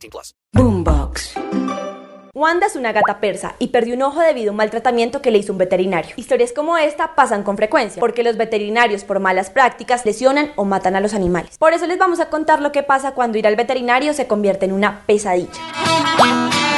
18 plus. Boombox. Wanda es una gata persa y perdió un ojo debido a un maltratamiento que le hizo un veterinario. Historias como esta pasan con frecuencia, porque los veterinarios por malas prácticas lesionan o matan a los animales. Por eso les vamos a contar lo que pasa cuando ir al veterinario se convierte en una pesadilla.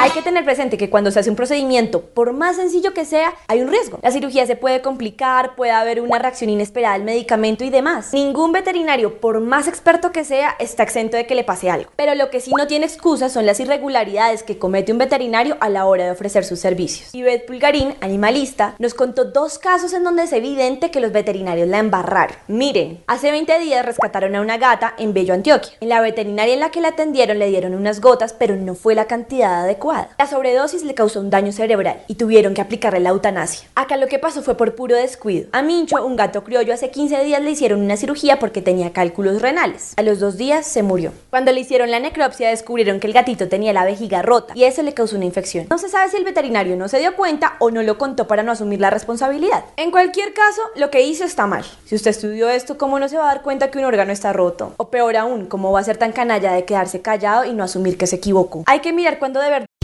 Hay que tener presente que cuando se hace un procedimiento, por más sencillo que sea, hay un riesgo. La cirugía se puede complicar, puede haber una reacción inesperada al medicamento y demás. Ningún veterinario, por más experto que sea, está exento de que le pase algo. Pero lo que sí no tiene excusa son las irregularidades que comete un veterinario a la hora de ofrecer sus servicios. Y Beth Pulgarín, animalista, nos contó dos casos en donde es evidente que los veterinarios la embarraron. Miren, hace 20 días rescataron a una gata en Bello, Antioquia. En la veterinaria en la que la atendieron le dieron unas gotas, pero no fue la cantidad adecuada. La sobredosis le causó un daño cerebral y tuvieron que aplicarle la eutanasia. Acá lo que pasó fue por puro descuido. A Mincho, un gato criollo, hace 15 días le hicieron una cirugía porque tenía cálculos renales. A los dos días se murió. Cuando le hicieron la necropsia descubrieron que el gatito tenía la vejiga rota y eso le causó una infección. No se sabe si el veterinario no se dio cuenta o no lo contó para no asumir la responsabilidad. En cualquier caso, lo que hizo está mal. Si usted estudió esto, ¿cómo no se va a dar cuenta que un órgano está roto? O peor aún, ¿cómo va a ser tan canalla de quedarse callado y no asumir que se equivocó? Hay que mirar cuando de verdad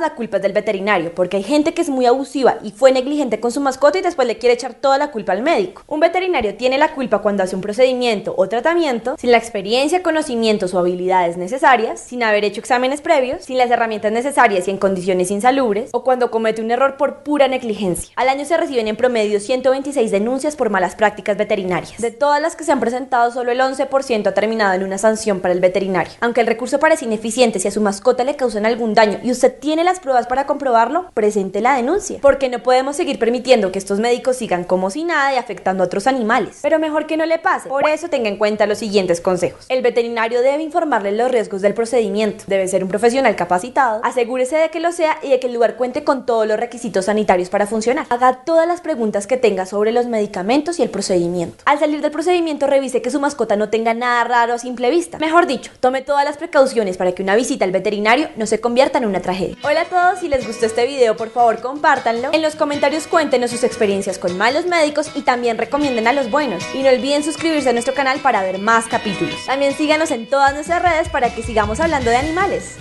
La culpa es del veterinario, porque hay gente que es muy abusiva y fue negligente con su mascota y después le quiere echar toda la culpa al médico. Un veterinario tiene la culpa cuando hace un procedimiento o tratamiento sin la experiencia, conocimientos o habilidades necesarias, sin haber hecho exámenes previos, sin las herramientas necesarias y en condiciones insalubres, o cuando comete un error por pura negligencia. Al año se reciben en promedio 126 denuncias por malas prácticas veterinarias. De todas las que se han presentado, solo el 11% ha terminado en una sanción para el veterinario. Aunque el recurso parece ineficiente si a su mascota le causan algún daño y usted tiene las pruebas para comprobarlo, presente la denuncia. Porque no podemos seguir permitiendo que estos médicos sigan como si nada y afectando a otros animales. Pero mejor que no le pase. Por eso tenga en cuenta los siguientes consejos. El veterinario debe informarle los riesgos del procedimiento. Debe ser un profesional capacitado. Asegúrese de que lo sea y de que el lugar cuente con todos los requisitos sanitarios para funcionar. Haga todas las preguntas que tenga sobre los medicamentos y el procedimiento. Al salir del procedimiento revise que su mascota no tenga nada raro a simple vista. Mejor dicho, tome todas las precauciones para que una visita al veterinario no se convierta en una tragedia. Hola a todos, si les gustó este video por favor compártanlo. En los comentarios cuéntenos sus experiencias con malos médicos y también recomienden a los buenos. Y no olviden suscribirse a nuestro canal para ver más capítulos. También síganos en todas nuestras redes para que sigamos hablando de animales.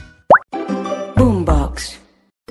Boombox.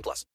18 plus.